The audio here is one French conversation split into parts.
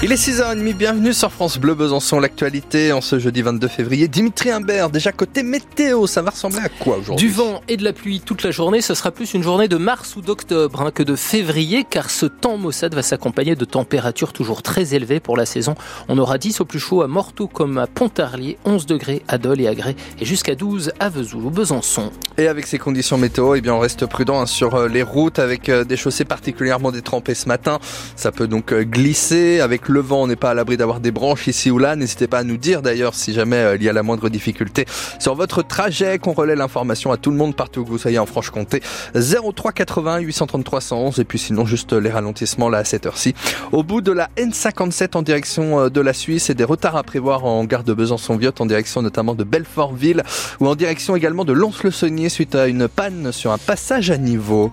Il est 6h30, bienvenue sur France Bleu Besançon, l'actualité en ce jeudi 22 février. Dimitri Imbert, déjà côté météo, ça va ressembler à quoi aujourd'hui? Du vent et de la pluie toute la journée, ce sera plus une journée de mars ou d'octobre hein, que de février, car ce temps maussade va s'accompagner de températures toujours très élevées pour la saison. On aura 10 au plus chaud à Morteau comme à Pontarlier, 11 degrés à Dole et à Grès, et jusqu'à 12 à Vesoul ou Besançon. Et avec ces conditions météo, eh bien on reste prudent hein, sur euh, les routes avec euh, des chaussées particulièrement détrempées ce matin. Ça peut donc euh, glisser avec le vent, on n'est pas à l'abri d'avoir des branches ici ou là. N'hésitez pas à nous dire d'ailleurs si jamais il y a la moindre difficulté sur votre trajet, qu'on relaie l'information à tout le monde partout où vous soyez en Franche-Comté. 03 80 833 111 et puis sinon juste les ralentissements là à cette heure-ci. Au bout de la N57 en direction de la Suisse et des retards à prévoir en gare de Besançon-Viotte en direction notamment de Belfortville ou en direction également de Lons-le-Saunier suite à une panne sur un passage à niveau.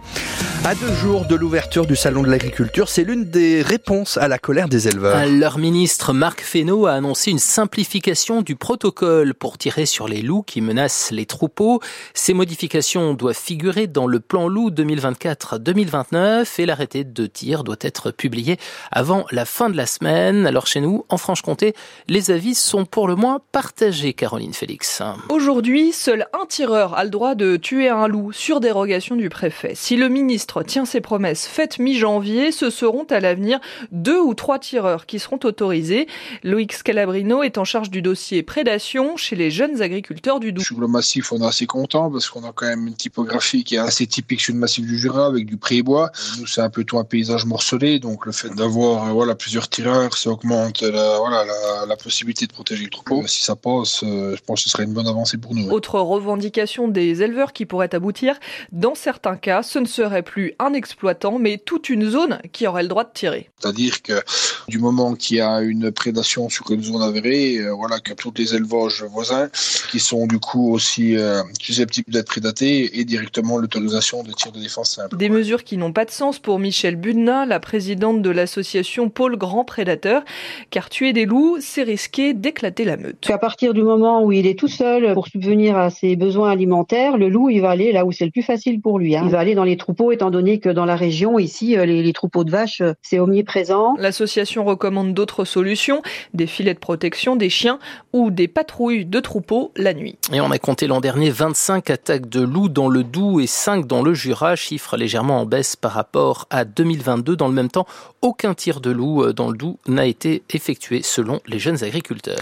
À deux jours de l'ouverture du salon de l'agriculture, c'est l'une des réponses à la colère des éleveurs. Leur ministre Marc Fesneau a annoncé une simplification du protocole pour tirer sur les loups qui menacent les troupeaux. Ces modifications doivent figurer dans le plan loup 2024-2029 et l'arrêté de tir doit être publié avant la fin de la semaine. Alors chez nous, en Franche-Comté, les avis sont pour le moins partagés, Caroline Félix. Aujourd'hui, seul un tireur a le droit de tuer un loup sur dérogation du préfet. Si le ministre tient ses promesses faites mi-janvier, ce seront à l'avenir deux ou trois tireurs qui seront autorisés. Loïc Scalabrino est en charge du dossier prédation chez les jeunes agriculteurs du Doubs. Sur le massif, on est assez content parce qu'on a quand même une typographie qui est assez typique sur le massif du Jura avec du pré-bois. Nous, c'est un peu tout un paysage morcelé, donc le fait d'avoir euh, voilà, plusieurs tireurs, ça augmente la, voilà, la, la possibilité de protéger le troupeau. Si ça passe, euh, je pense que ce serait une bonne avancée pour nous. Autre revendication des éleveurs qui pourrait aboutir, dans certains cas, ce ne serait plus un exploitant, mais toute une zone qui aurait le droit de tirer. C'est-à-dire que du moment qu'il y a une prédation sur une zone avérée, euh, voilà, que tous les élevages voisins qui sont du coup aussi euh, susceptibles d'être prédatés et directement l'autorisation de tir de défense simple. Des mesures qui n'ont pas de sens pour Michel Budna, la présidente de l'association Pôle Grand Prédateur, car tuer des loups, c'est risquer d'éclater la meute. À partir du moment où il est tout seul pour subvenir à ses besoins alimentaires, le loup, il va aller là où c'est le plus facile pour lui. Hein. Il va aller dans les troupeaux, étant donné que dans la région, ici, les, les troupeaux de vaches, c'est omniprésent. L'association recommande d'autres solutions, des filets de protection, des chiens ou des patrouilles de troupeaux la nuit. Et on a compté l'an dernier 25 attaques de loups dans le Doubs et 5 dans le Jura, chiffre légèrement en baisse par rapport à 2022. Dans le même temps, aucun tir de loup dans le Doubs n'a été effectué selon les jeunes agriculteurs.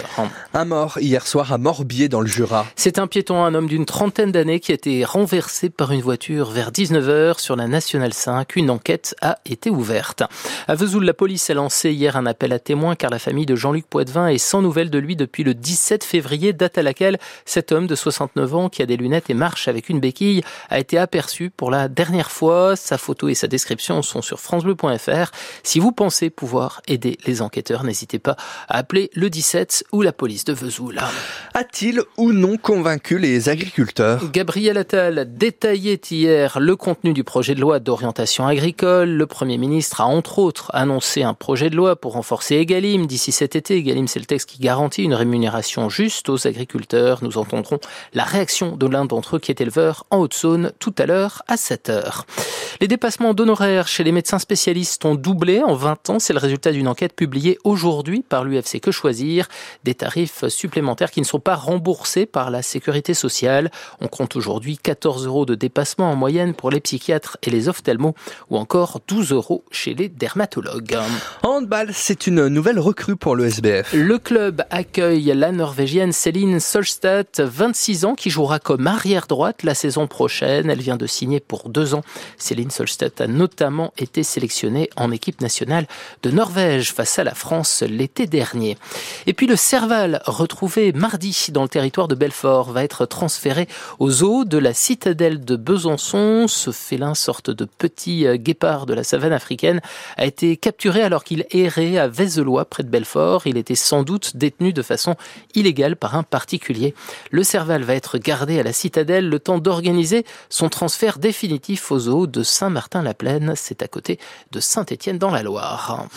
Un mort hier soir à Morbier dans le Jura. C'est un piéton, un homme d'une trentaine d'années qui a été renversé par une voiture vers 19h sur la Nationale 5. Une enquête a été ouverte. À Vesoul, la police a lancé hier un appel à témoins car la famille de Jean-Luc Poitvin est sans nouvelles de lui depuis le 17 février, date à laquelle cet homme de 69 ans qui a des lunettes et marche avec une béquille a été aperçu pour la dernière fois. Sa photo et sa description sont sur francebleu.fr. Si vous pensez pouvoir aider les enquêteurs, n'hésitez pas à appeler le 17 ou la police de Vesoul. A-t-il ou non convaincu les agriculteurs? Gabriel Attal détaillait hier le contenu du projet de loi d'orientation agricole. Le Premier ministre a entre autres annoncé un projet de loi pour renforcer Egalim d'ici cet été. Egalim, c'est le texte qui garantit une rémunération juste aux agriculteurs. Nous entendrons la réaction de l'un d'entre eux qui est éleveur en Haute-Saône tout à l'heure à 7 heures. Les dépassements d'honoraires chez les médecins spécialistes ont doublé en 20 ans. C'est le résultat d'une enquête publiée aujourd'hui par l'UFC Que Choisir. Des tarifs supplémentaires qui ne sont pas remboursés par la sécurité sociale. On compte aujourd'hui 14 euros de dépassement en moyenne pour les psychiatres et les ophtalmos ou encore 12 euros chez les dermatologues. Handball, c'est une nouvelle recrue pour le SBF. Le club accueille la Norvégienne Céline Solstad, 26 ans, qui jouera comme arrière droite la saison prochaine. Elle vient de signer pour deux ans. Céline Solstad a notamment été sélectionnée en équipe nationale de Norvège face à la France l'été dernier. Et puis le Serval, retrouvé mardi dans le territoire de Belfort, va être transféré aux eaux de la citadelle de Besançon. Ce félin, de petit guépard de la savane africaine, a été capturé alors qu'il errait à Vézelois, près de Belfort. Il était sans doute détenu de façon illégale par un particulier. Le Serval va être gardé à la citadelle le temps d'organiser son transfert définitif aux eaux de Saint-Martin-la-Plaine. C'est à côté de Saint-Étienne dans la Loire.